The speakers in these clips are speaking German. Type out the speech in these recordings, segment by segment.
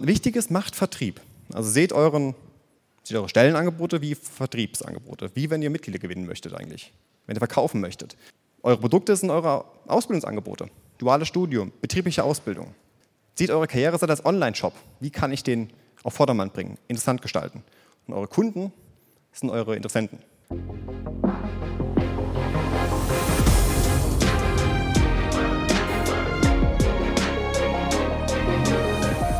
Wichtig ist, macht Vertrieb. Also seht, euren, seht eure Stellenangebote wie Vertriebsangebote, wie wenn ihr Mitglieder gewinnen möchtet eigentlich, wenn ihr verkaufen möchtet. Eure Produkte sind eure Ausbildungsangebote, duales Studium, betriebliche Ausbildung. Sieht eure Karriereseite als Online-Shop. Wie kann ich den auf Vordermann bringen, interessant gestalten? Und eure Kunden sind eure Interessenten.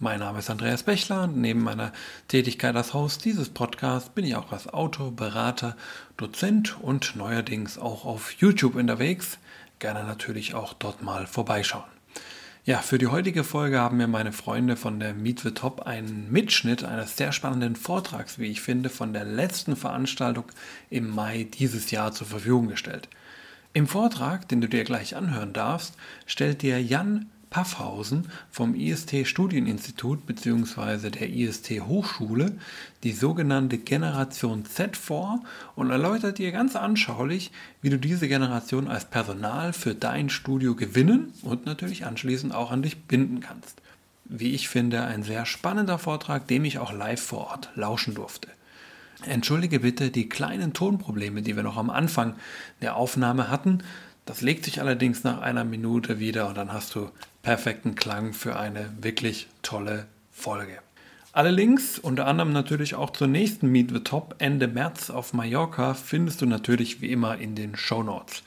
Mein Name ist Andreas Bechler und neben meiner Tätigkeit als Host dieses Podcasts bin ich auch als Autor, Berater, Dozent und neuerdings auch auf YouTube unterwegs. Gerne natürlich auch dort mal vorbeischauen. Ja, für die heutige Folge haben mir meine Freunde von der Meet the Top einen Mitschnitt eines sehr spannenden Vortrags, wie ich finde, von der letzten Veranstaltung im Mai dieses Jahr zur Verfügung gestellt. Im Vortrag, den du dir gleich anhören darfst, stellt dir Jan Paffhausen vom IST Studieninstitut bzw. der IST Hochschule die sogenannte Generation Z vor und erläutert dir ganz anschaulich, wie du diese Generation als Personal für dein Studio gewinnen und natürlich anschließend auch an dich binden kannst. Wie ich finde, ein sehr spannender Vortrag, dem ich auch live vor Ort lauschen durfte. Entschuldige bitte die kleinen Tonprobleme, die wir noch am Anfang der Aufnahme hatten. Das legt sich allerdings nach einer Minute wieder und dann hast du perfekten Klang für eine wirklich tolle Folge. Alle Links, unter anderem natürlich auch zur nächsten Meet the Top Ende März auf Mallorca, findest du natürlich wie immer in den Show Notes.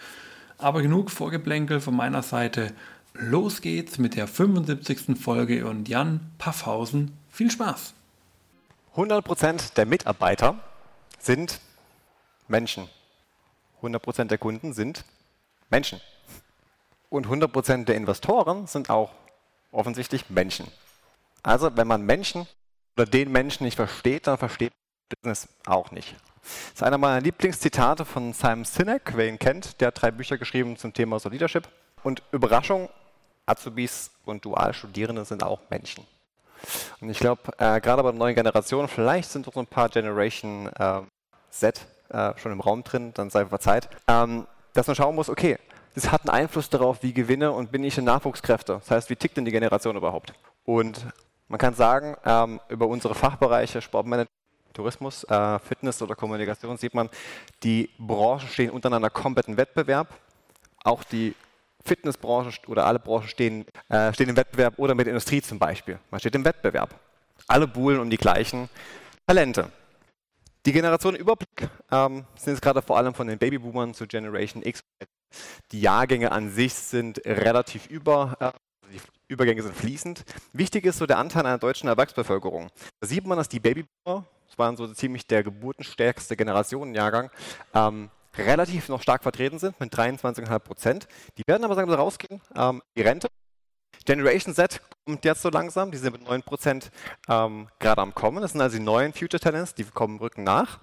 Aber genug Vorgeplänkel von meiner Seite. Los geht's mit der 75. Folge und Jan Paffhausen. Viel Spaß! 100% der Mitarbeiter sind Menschen. 100% der Kunden sind Menschen. Und 100% der Investoren sind auch offensichtlich Menschen. Also wenn man Menschen oder den Menschen nicht versteht, dann versteht Business auch nicht. Das ist einer meiner Lieblingszitate von Simon Sinek, wer ihn kennt. Der hat drei Bücher geschrieben zum Thema so Leadership. Und Überraschung, Azubis und Dualstudierende sind auch Menschen. Und ich glaube, äh, gerade bei der neuen Generation, vielleicht sind auch so ein paar Generation äh, Z äh, schon im Raum drin, dann sei verzeiht, ähm, dass man schauen muss, okay, das hat einen Einfluss darauf, wie gewinne und bin ich in Nachwuchskräfte. Das heißt, wie tickt denn die Generation überhaupt? Und man kann sagen, ähm, über unsere Fachbereiche Sportmanagement, Tourismus, äh, Fitness oder Kommunikation sieht man, die Branchen stehen untereinander komplett im Wettbewerb. Auch die Fitnessbranche oder alle Branchen stehen, äh, stehen im Wettbewerb oder mit der Industrie zum Beispiel. Man steht im Wettbewerb. Alle buhlen um die gleichen Talente. Die Generation Überblick ähm, sind jetzt gerade vor allem von den Babyboomern zu Generation X die Jahrgänge an sich sind relativ über, äh, die Übergänge sind fließend. Wichtig ist so der Anteil einer deutschen Erwerbsbevölkerung. Da sieht man, dass die Babyboomer, das waren so ziemlich der geburtenstärkste Generationenjahrgang, ähm, relativ noch stark vertreten sind mit 23,5 Prozent. Die werden aber sagen, rausgehen, ähm, die Rente. Generation Z kommt jetzt so langsam, die sind mit 9 Prozent ähm, gerade am Kommen. Das sind also die neuen Future Talents, die kommen Rücken nach.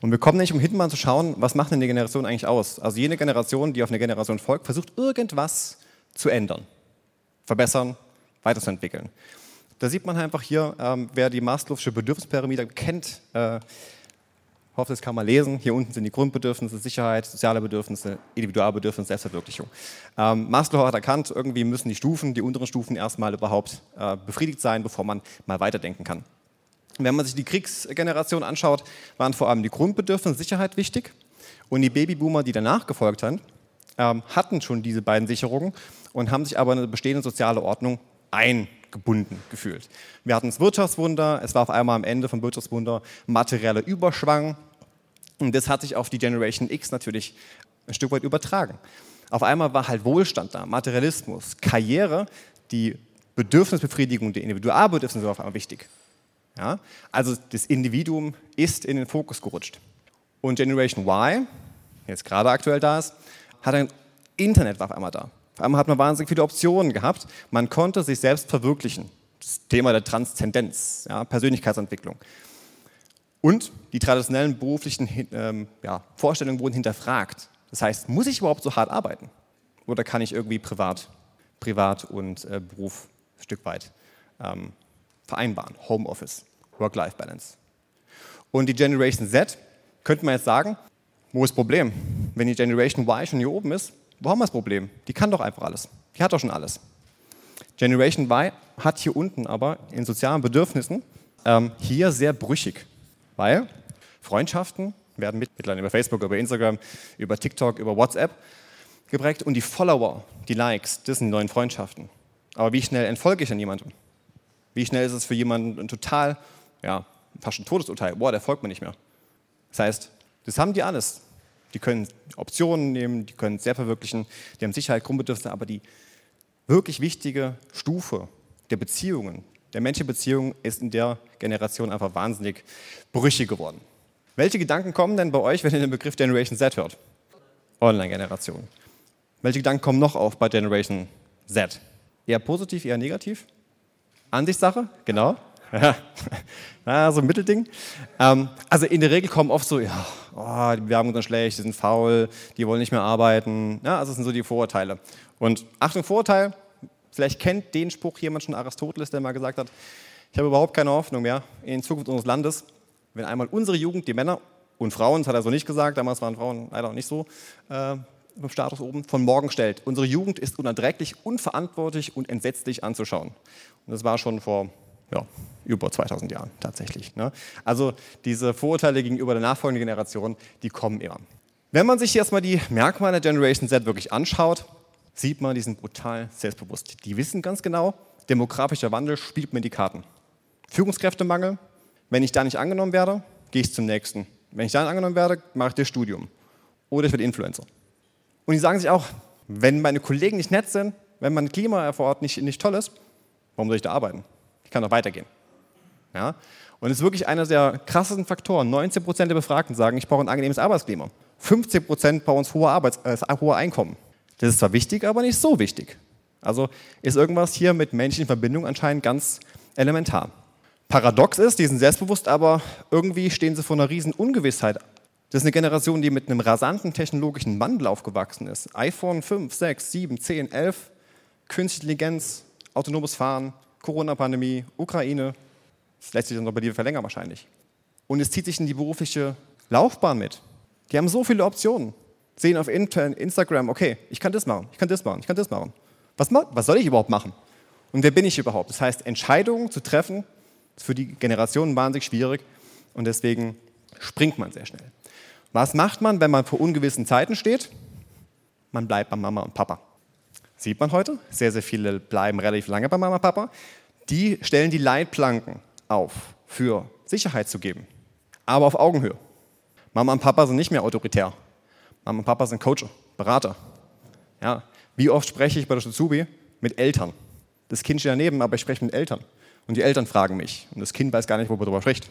Und wir kommen nicht umhin, mal zu schauen, was macht denn die Generation eigentlich aus? Also jede Generation, die auf eine Generation folgt, versucht irgendwas zu ändern, verbessern, weiterzuentwickeln. Da sieht man einfach hier, ähm, wer die Maslow'sche Bedürfnispyramide kennt, äh, hoffe, das kann man lesen. Hier unten sind die Grundbedürfnisse, Sicherheit, soziale Bedürfnisse, Individualbedürfnisse, Selbstverwirklichung. Ähm, Maslow hat erkannt, irgendwie müssen die Stufen, die unteren Stufen erstmal überhaupt äh, befriedigt sein, bevor man mal weiterdenken kann. Wenn man sich die Kriegsgeneration anschaut, waren vor allem die Grundbedürfnisse Sicherheit wichtig. Und die Babyboomer, die danach gefolgt haben, ähm, hatten schon diese beiden Sicherungen und haben sich aber in eine bestehende soziale Ordnung eingebunden gefühlt. Wir hatten das Wirtschaftswunder, es war auf einmal am Ende vom Wirtschaftswunder materieller Überschwang und das hat sich auf die Generation X natürlich ein Stück weit übertragen. Auf einmal war halt Wohlstand da, Materialismus, Karriere, die Bedürfnisbefriedigung der Individualbedürfnisse war auf einmal wichtig. Ja? Also das Individuum ist in den Fokus gerutscht. Und Generation Y, jetzt gerade aktuell da ist, hat ein Internet war auf einmal da. Auf einmal hat man wahnsinnig viele Optionen gehabt. Man konnte sich selbst verwirklichen. Das Thema der Transzendenz, ja, Persönlichkeitsentwicklung. Und die traditionellen beruflichen ähm, ja, Vorstellungen wurden hinterfragt. Das heißt, muss ich überhaupt so hart arbeiten? Oder kann ich irgendwie privat, privat und äh, Beruf ein Stück weit ähm, vereinbaren? Homeoffice, Work-Life-Balance. Und die Generation Z, könnte man jetzt sagen, wo ist das Problem? Wenn die Generation Y schon hier oben ist, wo haben wir das Problem? Die kann doch einfach alles. Die hat doch schon alles. Generation Y hat hier unten aber in sozialen Bedürfnissen ähm, hier sehr brüchig. Weil Freundschaften werden mittlerweile über Facebook, über Instagram, über TikTok, über WhatsApp geprägt und die Follower, die Likes, das sind die neuen Freundschaften. Aber wie schnell entfolge ich an jemandem? Wie schnell ist es für jemanden ein total, ja, fast ein Todesurteil? Boah, der folgt mir nicht mehr. Das heißt, das haben die alles. Die können Optionen nehmen, die können sehr verwirklichen, die haben Sicherheit, Grundbedürfnisse, aber die wirklich wichtige Stufe der Beziehungen, der Menschenbeziehung ist in der Generation einfach wahnsinnig brüchig geworden. Welche Gedanken kommen denn bei euch, wenn ihr den Begriff Generation Z hört? Online-Generation. Welche Gedanken kommen noch auf bei Generation Z? Eher positiv, eher negativ? Ansichtssache, genau. ja, so ein Mittelding. Ähm, also in der Regel kommen oft so, ja, oh, die Werbung ist schlecht, die sind faul, die wollen nicht mehr arbeiten. Ja, also das sind so die Vorurteile. Und Achtung, Vorurteil, Vielleicht kennt den Spruch jemand schon Aristoteles, der mal gesagt hat, ich habe überhaupt keine Hoffnung mehr in Zukunft unseres Landes, wenn einmal unsere Jugend, die Männer und Frauen, das hat er so nicht gesagt, damals waren Frauen leider nicht so äh, im Status oben, von morgen stellt. Unsere Jugend ist unerträglich, unverantwortlich und entsetzlich anzuschauen. Und das war schon vor ja, über 2000 Jahren tatsächlich. Ne? Also diese Vorurteile gegenüber der nachfolgenden Generation, die kommen immer. Wenn man sich jetzt mal die Merkmale der Generation Z wirklich anschaut, sieht man, die sind brutal selbstbewusst. Die wissen ganz genau, demografischer Wandel spielt mir die Karten. Führungskräftemangel, wenn ich da nicht angenommen werde, gehe ich zum nächsten. Wenn ich da nicht angenommen werde, mache ich das Studium. Oder ich werde Influencer. Und die sagen sich auch, wenn meine Kollegen nicht nett sind, wenn mein Klima vor Ort nicht, nicht toll ist, warum soll ich da arbeiten? Ich kann doch weitergehen. Ja? Und es ist wirklich einer der krassesten Faktoren. 19% der Befragten sagen, ich brauche ein angenehmes Arbeitsklima. 15 bei uns hohe, Arbeits-, äh, hohe Einkommen. Das ist zwar wichtig, aber nicht so wichtig. Also ist irgendwas hier mit menschlichen Verbindungen anscheinend ganz elementar. Paradox ist, die sind selbstbewusst, aber irgendwie stehen sie vor einer riesen Ungewissheit. Das ist eine Generation, die mit einem rasanten technologischen Wandel aufgewachsen ist. iPhone 5, 6, 7, 10, 11, Künstliche Intelligenz, autonomes Fahren, Corona-Pandemie, Ukraine. Das lässt sich dann noch bei dir verlängern wahrscheinlich. Und es zieht sich in die berufliche Laufbahn mit. Die haben so viele Optionen sehen auf Instagram, okay, ich kann das machen, ich kann das machen, ich kann das machen. Was, was soll ich überhaupt machen? Und wer bin ich überhaupt? Das heißt, Entscheidungen zu treffen, ist für die Generationen wahnsinnig schwierig und deswegen springt man sehr schnell. Was macht man, wenn man vor ungewissen Zeiten steht? Man bleibt bei Mama und Papa. Sieht man heute, sehr, sehr viele bleiben relativ lange bei Mama und Papa. Die stellen die Leitplanken auf, für Sicherheit zu geben, aber auf Augenhöhe. Mama und Papa sind nicht mehr autoritär. Mama und Papa sind Coach, Berater. Ja, wie oft spreche ich bei der Shizubi mit Eltern? Das Kind steht daneben, aber ich spreche mit Eltern. Und die Eltern fragen mich. Und das Kind weiß gar nicht, worüber darüber spricht.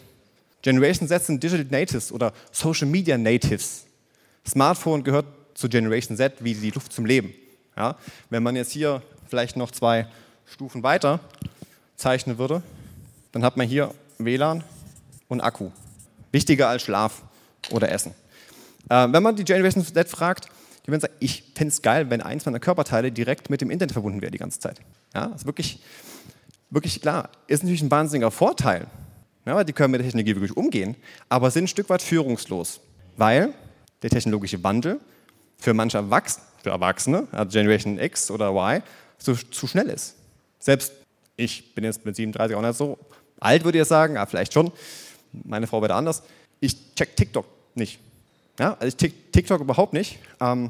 Generation Z sind Digital Natives oder Social Media Natives. Smartphone gehört zu Generation Z wie die Luft zum Leben. Ja, wenn man jetzt hier vielleicht noch zwei Stufen weiter zeichnen würde, dann hat man hier WLAN und Akku. Wichtiger als Schlaf oder Essen. Äh, wenn man die Generation Z fragt, die werden sagen, ich fände es geil, wenn eins meiner Körperteile direkt mit dem Internet verbunden wäre die ganze Zeit. Ja, ist wirklich, wirklich klar. Ist natürlich ein wahnsinniger Vorteil, ja, die können mit der Technologie wirklich umgehen, aber sind ein Stück weit führungslos, weil der technologische Wandel für manche Erwachsene, für Erwachsene, also Generation X oder Y, so, zu schnell ist. Selbst ich bin jetzt mit 37 auch nicht so alt, würde ich sagen, aber vielleicht schon. Meine Frau wäre anders. Ich check TikTok nicht. Ja, also ich TikTok überhaupt nicht. Ähm,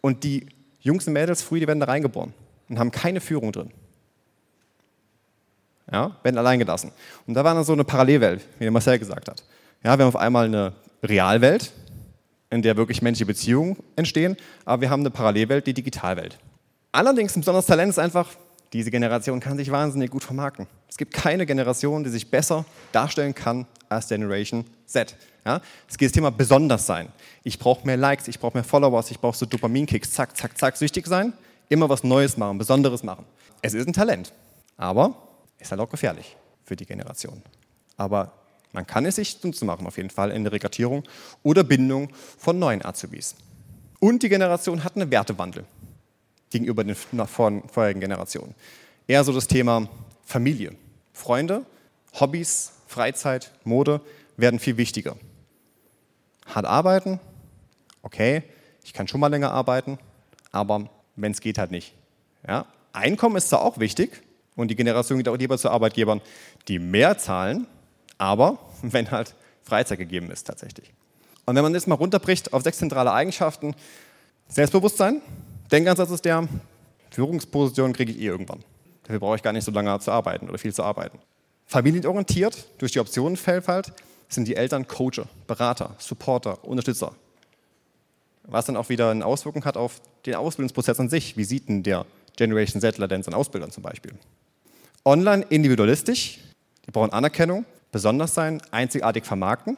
und die Jungs und Mädels früh, die werden da reingeboren und haben keine Führung drin. Ja, werden allein gelassen. Und da war dann so eine Parallelwelt, wie der Marcel gesagt hat. Ja, wir haben auf einmal eine Realwelt, in der wirklich menschliche Beziehungen entstehen, aber wir haben eine Parallelwelt, die Digitalwelt. Allerdings ein besonderes Talent ist einfach, diese Generation kann sich wahnsinnig gut vermarkten. Es gibt keine Generation, die sich besser darstellen kann als Generation Z. Ja? Es geht das Thema besonders sein. Ich brauche mehr Likes, ich brauche mehr Followers, ich brauche so Dopaminkicks, zack, zack, zack, süchtig sein, immer was Neues machen, Besonderes machen. Es ist ein Talent, aber ist halt auch gefährlich für die Generation. Aber Man kann es sich zu machen, auf jeden Fall in der Rekrutierung oder Bindung von neuen Azubis. Und die Generation hat einen Wertewandel gegenüber den vorherigen Generationen. Eher so das Thema Familie, Freunde, Hobbys, Freizeit, Mode werden viel wichtiger. Hart arbeiten, okay, ich kann schon mal länger arbeiten, aber wenn es geht, halt nicht. Ja? Einkommen ist zwar auch wichtig und die Generation geht auch lieber zu Arbeitgebern, die mehr zahlen, aber wenn halt Freizeit gegeben ist tatsächlich. Und wenn man das mal runterbricht auf sechs zentrale Eigenschaften, Selbstbewusstsein, Denkansatz ist der, Führungsposition kriege ich eh irgendwann. Dafür brauche ich gar nicht so lange zu arbeiten oder viel zu arbeiten. Familienorientiert, durch die Optionenvielfalt, sind die Eltern Coacher, Berater, Supporter, Unterstützer. Was dann auch wieder eine Auswirkung hat auf den Ausbildungsprozess an sich. Wie sieht denn der Generation Z denn seinen Ausbildern zum Beispiel? Online individualistisch, die brauchen Anerkennung, besonders sein, einzigartig vermarkten,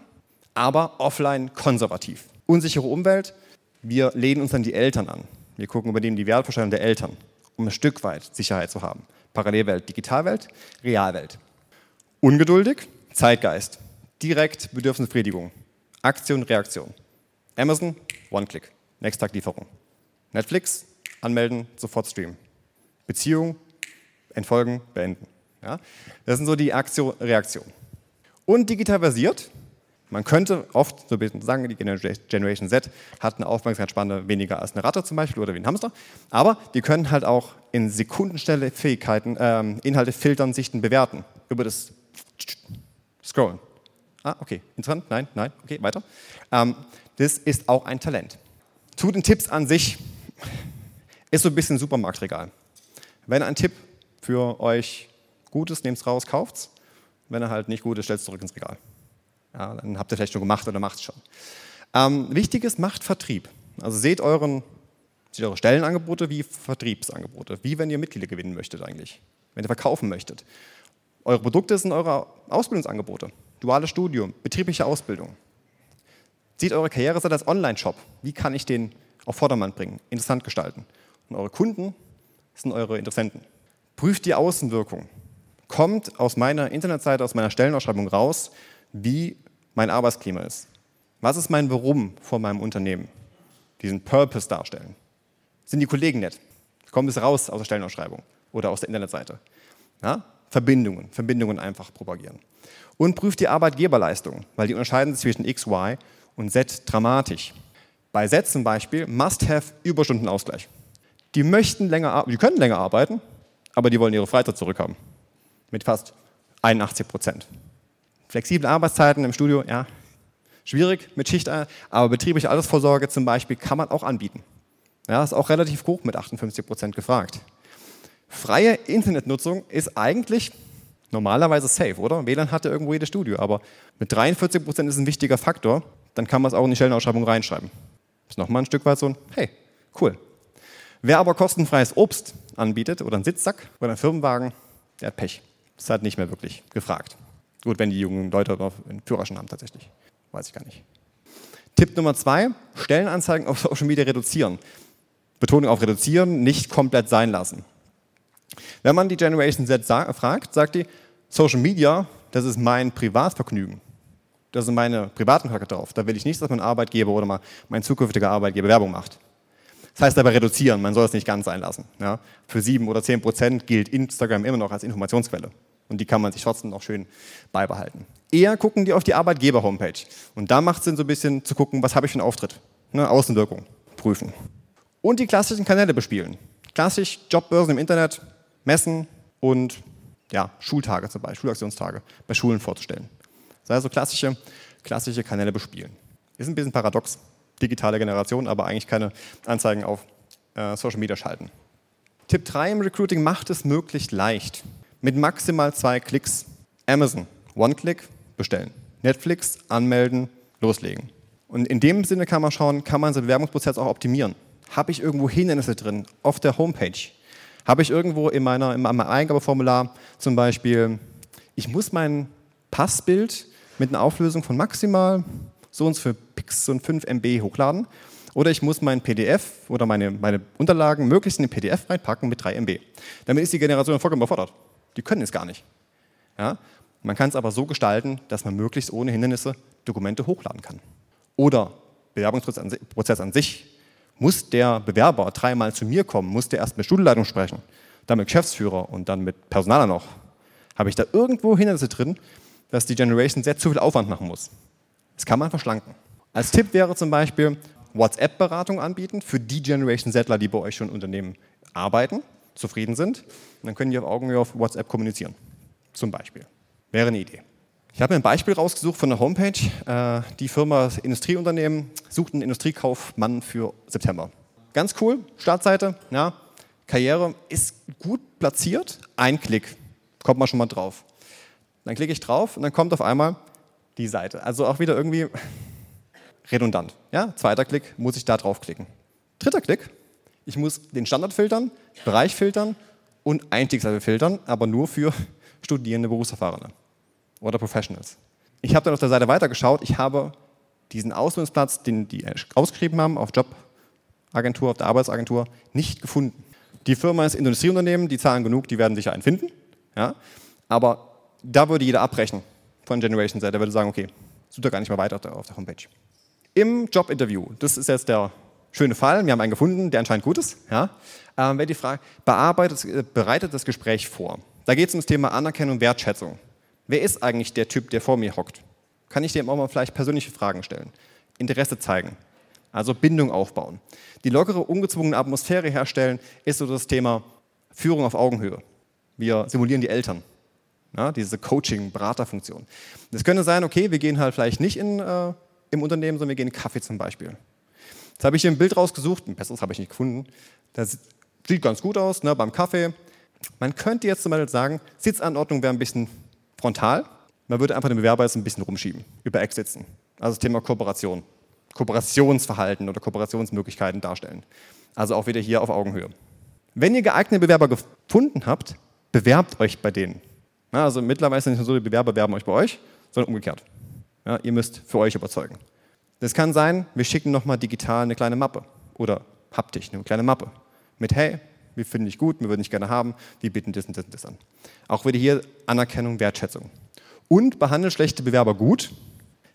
aber offline konservativ. Unsichere Umwelt, wir lehnen uns an die Eltern an. Wir gucken über die Wertvorstellungen der Eltern, um ein Stück weit Sicherheit zu haben. Parallelwelt, Digitalwelt, Realwelt. Ungeduldig, Zeitgeist, direkt Bedürfnisbefriedigung, Aktion, Reaktion. Amazon, One-Click, Next Tag Lieferung. Netflix, anmelden, sofort streamen. Beziehung, entfolgen, beenden. Ja? Das sind so die Aktion, Reaktion. Und digital versiert, man könnte oft so ein bisschen sagen, die Generation Z hat eine Aufmerksamkeitsspanne weniger als eine Ratte zum Beispiel oder wie ein Hamster, aber die können halt auch in Sekundenstelle Fähigkeiten, ähm, Inhalte filtern, sichten, bewerten über das Scrollen. Ah, okay, interessant, nein, nein, okay, weiter. Ähm, das ist auch ein Talent. Zu den Tipps an sich ist so ein bisschen Supermarktregal. Wenn ein Tipp für euch gut ist, nehmt es raus, kauft es. Wenn er halt nicht gut ist, stellt es zurück ins Regal. Ja, dann habt ihr vielleicht schon gemacht oder macht es schon. Ähm, wichtig ist, macht Vertrieb. Also seht, euren, seht eure Stellenangebote wie Vertriebsangebote. Wie wenn ihr Mitglieder gewinnen möchtet eigentlich. Wenn ihr verkaufen möchtet. Eure Produkte sind eure Ausbildungsangebote. Duales Studium, betriebliche Ausbildung. Seht eure Karriereseite als Online-Shop. Wie kann ich den auf Vordermann bringen, interessant gestalten? Und eure Kunden sind eure Interessenten. Prüft die Außenwirkung. Kommt aus meiner Internetseite, aus meiner Stellenausschreibung raus, wie mein Arbeitsklima ist. Was ist mein Warum vor meinem Unternehmen? Diesen Purpose darstellen. Sind die Kollegen nett? Kommt es raus aus der Stellenausschreibung oder aus der Internetseite? Ja? Verbindungen, Verbindungen einfach propagieren. Und prüft die Arbeitgeberleistung, weil die unterscheiden sich zwischen X, Y und Z dramatisch. Bei Z zum Beispiel Must-Have Überstundenausgleich. Die möchten länger, die können länger arbeiten, aber die wollen ihre Freizeit zurückhaben. Mit fast 81 Prozent. Flexible Arbeitszeiten im Studio, ja, schwierig mit Schicht, aber betriebliche Altersvorsorge zum Beispiel kann man auch anbieten. Ja, ist auch relativ hoch mit 58 Prozent gefragt. Freie Internetnutzung ist eigentlich normalerweise safe, oder? WLAN hatte irgendwo jedes Studio, aber mit 43 Prozent ist ein wichtiger Faktor, dann kann man es auch in die Stellenausschreibung reinschreiben. Ist nochmal ein Stück weit so ein, hey, cool. Wer aber kostenfreies Obst anbietet oder einen Sitzsack oder einen Firmenwagen, der hat Pech. Das halt nicht mehr wirklich gefragt. Gut, wenn die jungen Leute noch einen Führerschein haben tatsächlich. Weiß ich gar nicht. Tipp Nummer zwei, Stellenanzeigen auf Social Media reduzieren. Betonung auf reduzieren, nicht komplett sein lassen. Wenn man die Generation Z fragt, sagt die, Social Media, das ist mein Privatvergnügen. Das sind meine privaten Kontakte drauf. Da will ich nicht, dass mein Arbeitgeber oder mein zukünftiger Arbeitgeber Werbung macht. Das heißt aber reduzieren, man soll es nicht ganz sein lassen. Ja? Für sieben oder zehn Prozent gilt Instagram immer noch als Informationsquelle. Und die kann man sich trotzdem noch schön beibehalten. Eher gucken die auf die Arbeitgeber-Homepage. Und da macht es Sinn, so ein bisschen zu gucken, was habe ich für einen Auftritt. Ne? Außenwirkung prüfen. Und die klassischen Kanäle bespielen. Klassisch Jobbörsen im Internet, Messen und ja, Schultage zum Beispiel, Schulaktionstage bei Schulen vorzustellen. Das heißt, so klassische, klassische Kanäle bespielen. Ist ein bisschen paradox, digitale Generation, aber eigentlich keine Anzeigen auf äh, Social Media schalten. Tipp 3 im Recruiting macht es möglichst leicht. Mit maximal zwei Klicks. Amazon, One-Click, bestellen. Netflix, anmelden, loslegen. Und in dem Sinne kann man schauen, kann man seinen Bewerbungsprozess auch optimieren. Habe ich irgendwo Hindernisse drin auf der Homepage? Habe ich irgendwo in, meiner, in meinem Eingabeformular zum Beispiel, ich muss mein Passbild mit einer Auflösung von maximal so und so für Pix und 5 MB hochladen oder ich muss mein PDF oder meine, meine Unterlagen möglichst in den PDF reinpacken mit 3 MB. Damit ist die Generation vollkommen überfordert. Die können es gar nicht. Ja? Man kann es aber so gestalten, dass man möglichst ohne Hindernisse Dokumente hochladen kann. Oder Bewerbungsprozess an sich. Muss der Bewerber dreimal zu mir kommen? Muss der erst mit Studienleitung sprechen? Dann mit Geschäftsführer und dann mit Personaler noch? Habe ich da irgendwo Hindernisse drin, dass die Generation sehr zu viel Aufwand machen muss? Das kann man verschlanken. Als Tipp wäre zum Beispiel WhatsApp-Beratung anbieten für die Generation Settler, die bei euch schon Unternehmen arbeiten, zufrieden sind. Und dann können die auf Augenhöhe auf WhatsApp kommunizieren. Zum Beispiel. Wäre eine Idee. Ich habe mir ein Beispiel rausgesucht von der Homepage. Äh, die Firma Industrieunternehmen sucht einen Industriekaufmann für September. Ganz cool, Startseite, ja, Karriere ist gut platziert. Ein Klick, kommt man schon mal drauf. Dann klicke ich drauf und dann kommt auf einmal die Seite. Also auch wieder irgendwie redundant. Ja? Zweiter Klick, muss ich da draufklicken. Dritter Klick, ich muss den Standard filtern, Bereich filtern und Einstiegslevel filtern, aber nur für Studierende, Berufserfahrene oder Professionals. Ich habe dann auf der Seite weitergeschaut, ich habe diesen Ausbildungsplatz, den die ausgeschrieben haben auf Jobagentur, auf der Arbeitsagentur, nicht gefunden. Die Firma ist Industrieunternehmen, die zahlen genug, die werden sicher einen finden. Ja? Aber da würde jeder abbrechen von Generation Z. Der würde sagen, okay, sucht er gar nicht mehr weiter auf der Homepage. Im Jobinterview, das ist jetzt der schöne Fall, wir haben einen gefunden, der anscheinend gut ist, ja, ähm, die Frage, bearbeitet, äh, bereitet das Gespräch vor. Da geht es um das Thema Anerkennung und Wertschätzung. Wer ist eigentlich der Typ, der vor mir hockt? Kann ich dem auch mal vielleicht persönliche Fragen stellen? Interesse zeigen, also Bindung aufbauen. Die lockere, ungezwungene Atmosphäre herstellen ist so das Thema Führung auf Augenhöhe. Wir simulieren die Eltern. Ja, diese Coaching-Beraterfunktion. Das könnte sein, okay, wir gehen halt vielleicht nicht in, äh, im Unternehmen, sondern wir gehen Kaffee zum Beispiel. Jetzt habe ich hier ein Bild rausgesucht, ein besseres habe ich nicht gefunden. Das sieht ganz gut aus, ne, beim Kaffee. Man könnte jetzt zum Beispiel sagen, Sitzanordnung wäre ein bisschen frontal. Man würde einfach den Bewerber jetzt ein bisschen rumschieben, über Eck sitzen. Also das Thema Kooperation, Kooperationsverhalten oder Kooperationsmöglichkeiten darstellen. Also auch wieder hier auf Augenhöhe. Wenn ihr geeignete Bewerber gefunden habt, bewerbt euch bei denen. also mittlerweile sind nicht nur so, die Bewerber werben euch bei euch, sondern umgekehrt. Ja, ihr müsst für euch überzeugen. Das kann sein, wir schicken nochmal digital eine kleine Mappe oder haptisch eine kleine Mappe mit, hey, wir finden dich gut, wir würden dich gerne haben, wir bieten das und das und das an. Auch wieder hier Anerkennung, Wertschätzung. Und behandelt schlechte Bewerber gut,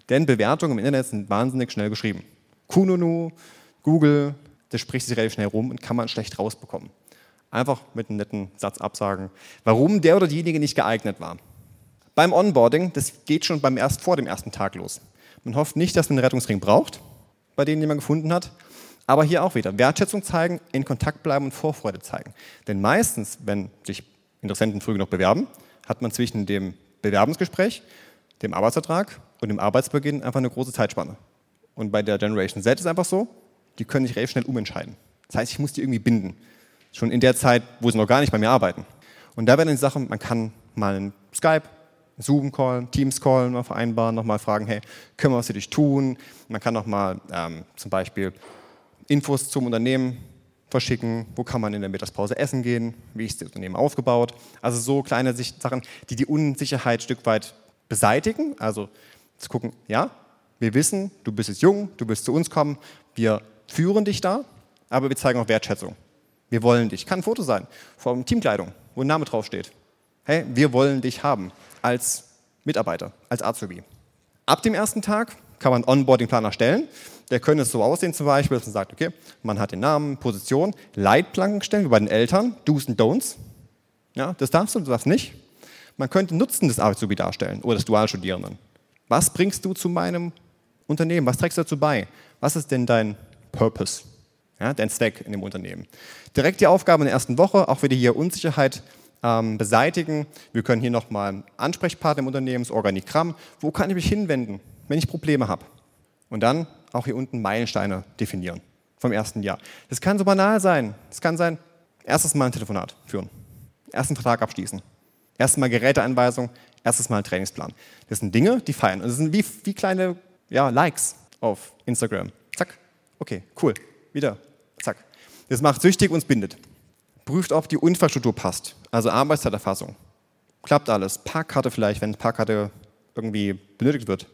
denn Bewertungen im Internet sind wahnsinnig schnell geschrieben. Kununu, Google, das spricht sich relativ schnell rum und kann man schlecht rausbekommen. Einfach mit einem netten Satz absagen, warum der oder diejenige nicht geeignet war. Beim Onboarding, das geht schon beim erst, vor dem ersten Tag los. Man hofft nicht, dass man einen Rettungsring braucht, bei denen, die man gefunden hat. Aber hier auch wieder Wertschätzung zeigen, in Kontakt bleiben und Vorfreude zeigen. Denn meistens, wenn sich Interessenten früh genug bewerben, hat man zwischen dem Bewerbungsgespräch, dem Arbeitsvertrag und dem Arbeitsbeginn einfach eine große Zeitspanne. Und bei der Generation Z ist es einfach so, die können sich relativ schnell umentscheiden. Das heißt, ich muss die irgendwie binden. Schon in der Zeit, wo sie noch gar nicht bei mir arbeiten. Und da werden die Sachen, man kann mal einen Skype, Zoom-Call, Teams-Call mal vereinbaren, nochmal fragen, hey, können wir was für dich tun? Man kann nochmal ähm, zum Beispiel Infos zum Unternehmen verschicken, wo kann man in der Mittagspause essen gehen, wie ist das Unternehmen aufgebaut. Also so kleine Sachen, die die Unsicherheit ein Stück weit beseitigen. Also zu gucken, ja, wir wissen, du bist jetzt jung, du bist zu uns kommen, wir führen dich da, aber wir zeigen auch Wertschätzung. Wir wollen dich. Kann ein Foto sein, von Teamkleidung, wo ein Name draufsteht. Hey, wir wollen dich haben als Mitarbeiter, als Azubi. Ab dem ersten Tag kann man einen Onboarding-Plan erstellen. Der könnte so aussehen zum Beispiel, dass man sagt, okay, man hat den Namen, Position, Leitplanken stellen, wie bei den Eltern, Do's und Don'ts. Ja, das darfst du, das darfst nicht. Man könnte Nutzen des Azubi darstellen oder des Dualstudierenden. Was bringst du zu meinem Unternehmen? Was trägst du dazu bei? Was ist denn dein Purpose? Ja, dein Zweck in dem Unternehmen. Direkt die Aufgabe in der ersten Woche, auch wieder hier Unsicherheit ähm, beseitigen. Wir können hier nochmal einen Ansprechpartner im Unternehmen, das Organigramm. Wo kann ich mich hinwenden, wenn ich Probleme habe? Und dann auch hier unten Meilensteine definieren vom ersten Jahr. Das kann so banal sein. Das kann sein, erstes Mal ein Telefonat führen, ersten Vertrag abschließen, erstes Mal Geräteanweisung, erstes Mal ein Trainingsplan. Das sind Dinge, die feiern. Und das sind wie, wie kleine ja, Likes auf Instagram. Zack, okay, cool, wieder, zack. Das macht süchtig und bindet. Prüft, ob die Infrastruktur passt, also Arbeitszeiterfassung. Klappt alles. Parkkarte vielleicht, wenn Parkkarte irgendwie benötigt wird.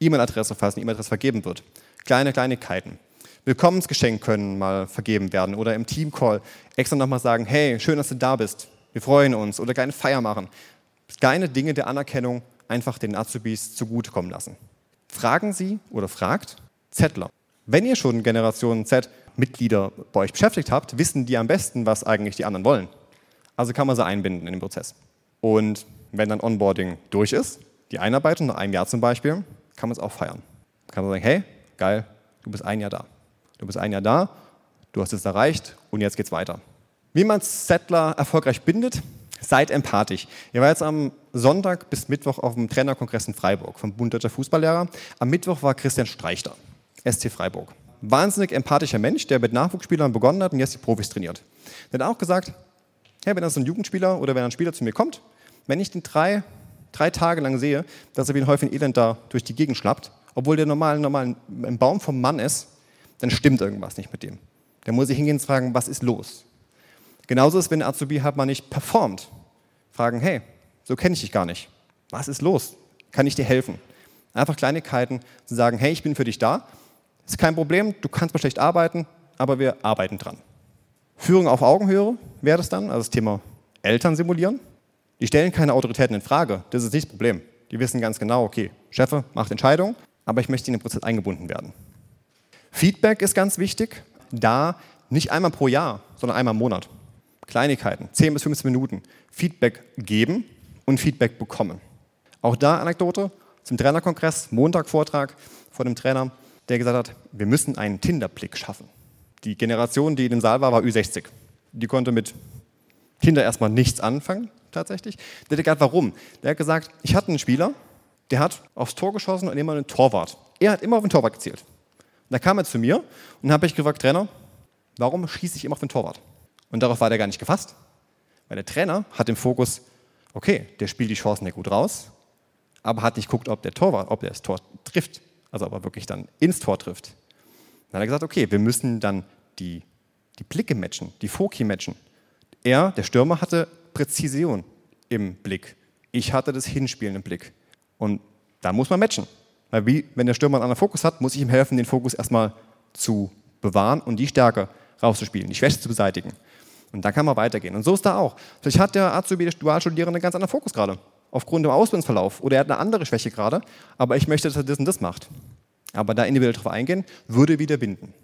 E-Mail-Adresse, falls E-Mail-Adresse vergeben wird. Kleine Kleinigkeiten. Willkommensgeschenk können mal vergeben werden oder im Teamcall extra nochmal sagen, hey, schön, dass du da bist. Wir freuen uns oder kleine Feier machen. kleine Dinge der Anerkennung einfach den Azubis zugutekommen lassen. Fragen Sie oder fragt Zettler. Wenn ihr schon Generation Z Mitglieder bei euch beschäftigt habt, wissen die am besten, was eigentlich die anderen wollen. Also kann man sie einbinden in den Prozess. Und wenn dann Onboarding durch ist, die Einarbeitung nach einem Jahr zum Beispiel, kann man es auch feiern. Kann man sagen, hey, geil, du bist ein Jahr da. Du bist ein Jahr da, du hast es erreicht und jetzt geht's weiter. Wie man Settler erfolgreich bindet, seid empathisch. Ihr war jetzt am Sonntag bis Mittwoch auf dem Trainerkongress in Freiburg vom Bund Deutscher Fußballlehrer. Am Mittwoch war Christian Streich da, SC Freiburg. Wahnsinnig empathischer Mensch, der mit Nachwuchsspielern begonnen hat und jetzt die Profis trainiert. Der hat auch gesagt, hey, wenn das so ein Jugendspieler oder wenn ein Spieler zu mir kommt, wenn ich den drei, drei Tage lang sehe, dass er wie ein Häufchen Elend da durch die Gegend schlappt, obwohl der normal, normal ein Baum vom Mann ist, dann stimmt irgendwas nicht mit dem. Der muss sich hingehen und fragen, was ist los? Genauso ist, wenn der Azubi halt mal nicht performt. Fragen, hey, so kenne ich dich gar nicht. Was ist los? Kann ich dir helfen? Einfach Kleinigkeiten zu sagen, hey, ich bin für dich da. Ist kein Problem, du kannst mal schlecht arbeiten, aber wir arbeiten dran. Führung auf Augenhöhe wäre das dann, also das Thema Eltern simulieren. Die stellen keine Autoritäten in Frage, das ist nicht das Problem. Die wissen ganz genau, okay, Chefe macht Entscheidungen, aber ich möchte in den Prozess eingebunden werden. Feedback ist ganz wichtig, da nicht einmal pro Jahr, sondern einmal im Monat. Kleinigkeiten, 10 bis 15 Minuten, Feedback geben und Feedback bekommen. Auch da Anekdote zum Trainerkongress, Montag Vortrag von dem Trainer, der gesagt hat, wir müssen einen Tinder-Blick schaffen. Die Generation, die in dem Saal war, war Ü60. Die konnte mit Tinder erstmal nichts anfangen, tatsächlich. Der hat gesagt, warum? Der hat gesagt, ich hatte einen Spieler, der hat aufs Tor geschossen und immer einen Torwart. Er hat immer auf den Torwart gezielt. Und da kam er zu mir und habe ich gefragt, Trainer, warum schieße ich immer auf den Torwart? Und darauf war der gar nicht gefasst. Weil der Trainer hat im Fokus, okay, der spielt die Chancen ja gut raus, aber hat nicht geguckt, ob der Torwart, ob der das Tor trifft. Also ob er wirklich dann ins Tor trifft. Dann hat er gesagt, okay, wir müssen dann die, die Blicke matchen, die Foki matchen. Er, der Stürmer, hatte Präzision im Blick. Ich hatte das Hinspielen im Blick. Und da muss man matchen. Weil wie, wenn der Stürmer einen anderen Fokus hat, muss ich ihm helfen, den Fokus erstmal zu bewahren und die Stärke rauszuspielen, die Schwäche zu beseitigen. Und dann kann man weitergehen. Und so ist da auch. Vielleicht hat der Azubi, der Dualstudierende, einen ganz anderen Fokus gerade, aufgrund dem Ausbildungsverlauf. Oder er hat eine andere Schwäche gerade, aber ich möchte, dass er das und das macht. Aber da individuell drauf eingehen, würde wieder binden.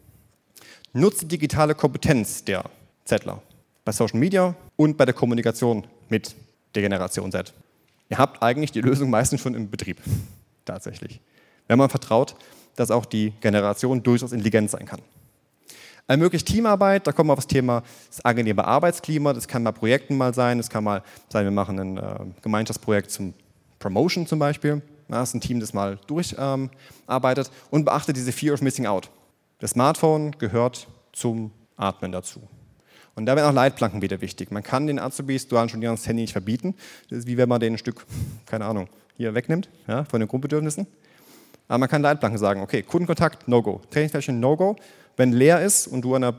Nutze digitale Kompetenz der Zettler bei Social Media und bei der Kommunikation mit der Generation Z. Ihr habt eigentlich die Lösung meistens schon im Betrieb, tatsächlich. Wenn man vertraut, dass auch die Generation durchaus intelligent sein kann. Ermöglicht Teamarbeit, da kommen wir auf das Thema das angenehme Arbeitsklima, das kann mal Projekten mal sein, das kann mal sein, wir machen ein äh, Gemeinschaftsprojekt zum Promotion zum Beispiel. das ist ein Team, das mal durcharbeitet ähm, und beachtet diese Fear of Missing Out. Das Smartphone gehört zum Atmen dazu. Und da werden auch Leitplanken wieder wichtig. Man kann den Azubis, dualen Studierenden das Handy nicht verbieten. Das ist wie wenn man den ein Stück, keine Ahnung, hier wegnimmt, ja, von den Grundbedürfnissen. Aber man kann Leitplanken sagen, okay, Kundenkontakt, No-Go. Trainingsfläche, No-Go. Wenn leer ist und du an der,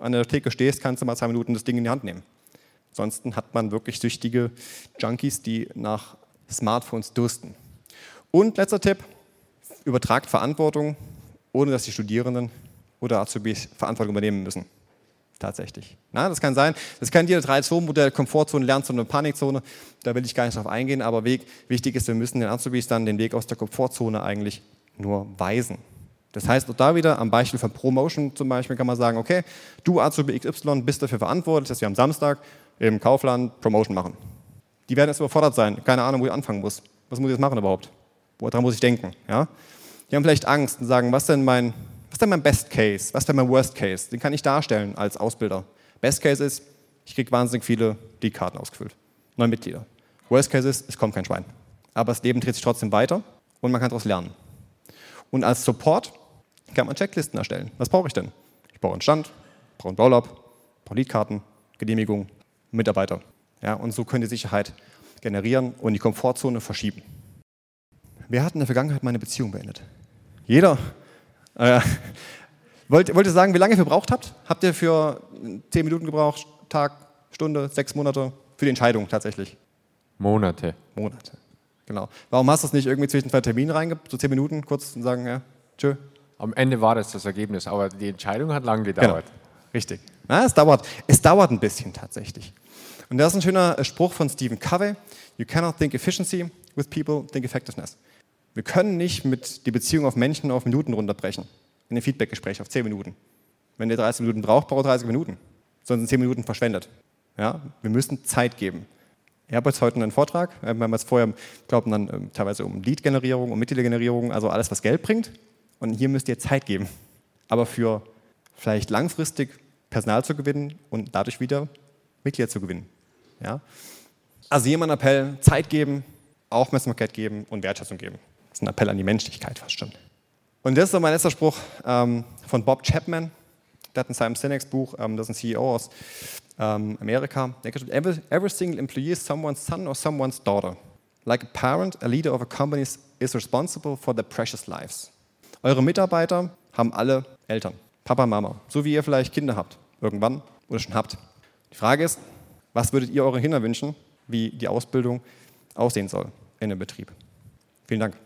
an der Theke stehst, kannst du mal zwei Minuten das Ding in die Hand nehmen. Ansonsten hat man wirklich süchtige Junkies, die nach Smartphones dursten. Und letzter Tipp, übertragt Verantwortung, ohne dass die Studierenden oder Azubis Verantwortung übernehmen müssen. Tatsächlich. Na, das kann sein, das kann dir 3-2-Modell, Komfortzone, Lernzone, Panikzone, da will ich gar nicht drauf eingehen, aber wichtig ist, wir müssen den Azubis dann den Weg aus der Komfortzone eigentlich nur weisen. Das heißt, auch da wieder am Beispiel von Promotion zum Beispiel kann man sagen, okay, du Azubi XY bist dafür verantwortlich, dass wir am Samstag im Kaufland Promotion machen. Die werden jetzt überfordert sein, keine Ahnung, wo ich anfangen muss. Was muss ich jetzt machen überhaupt? Woran muss ich denken? Ja? Die haben vielleicht Angst und sagen, was denn mein, was denn mein Best Case? Was denn mein Worst Case? Den kann ich darstellen als Ausbilder. Best Case ist, ich kriege wahnsinnig viele D-Karten ausgefüllt. Neue Mitglieder. Worst Case ist, es kommt kein Schwein. Aber das Leben dreht sich trotzdem weiter und man kann daraus lernen. Und als Support kann man Checklisten erstellen. Was brauche ich denn? Ich brauche einen Stand, brauche einen Roll-Up, brauche Leadkarten, Genehmigung, Mitarbeiter. Ja, und so können die Sicherheit generieren und die Komfortzone verschieben. Wer hat in der Vergangenheit meine Beziehung beendet? Jeder. Äh, wollt, wollt ihr sagen, wie lange ihr verbraucht habt? Habt ihr für zehn Minuten gebraucht, Tag, Stunde, sechs Monate für die Entscheidung tatsächlich? Monate. Monate, genau. Warum hast du es nicht irgendwie zwischen zwei Terminen reingebracht, so zehn Minuten kurz und sagen, ja, tschö, am Ende war das das Ergebnis, aber die Entscheidung hat lange gedauert. Genau. Richtig. Na, es, dauert, es dauert ein bisschen tatsächlich. Und Und das ist ein schöner äh, Spruch von Stephen Covey. You cannot think efficiency with people, think effectiveness. Wir können nicht mit die Beziehung auf Menschen auf Minuten runterbrechen. In einem Feedbackgespräch auf 10 Minuten. Wenn ihr 30 Minuten braucht, braucht ihr 30 Minuten. Sonst sind 10 Minuten verschwendet. Ja? Wir müssen Zeit geben. Ich habe jetzt heute einen Vortrag. Wir haben jetzt vorher, glauben dann ähm, teilweise um Lead-Generierung, um Mitgliedergenerierung, also alles, was Geld bringt. Und hier müsst ihr Zeit geben. Aber für vielleicht langfristig Personal zu gewinnen und dadurch wieder Mitglieder zu gewinnen. Ja? Also hier mein Appell, Zeit geben, Aufmerksamkeit geben und Wertschätzung geben. Das ist ein Appell an die Menschlichkeit fast schon. Und das ist mein letzter Spruch ähm, von Bob Chapman. Der hat in seinem Cinex Buch, ähm, das ist ein CEO aus ähm, Amerika, der gesagt, every, every single employee is someone's son or someone's daughter. Like a parent, a leader of a company is responsible for their precious lives. Eure Mitarbeiter haben alle Eltern, Papa, Mama, so wie ihr vielleicht Kinder habt, irgendwann oder schon habt. Die Frage ist, was würdet ihr euren Kindern wünschen, wie die Ausbildung aussehen soll in einem Betrieb? Vielen Dank.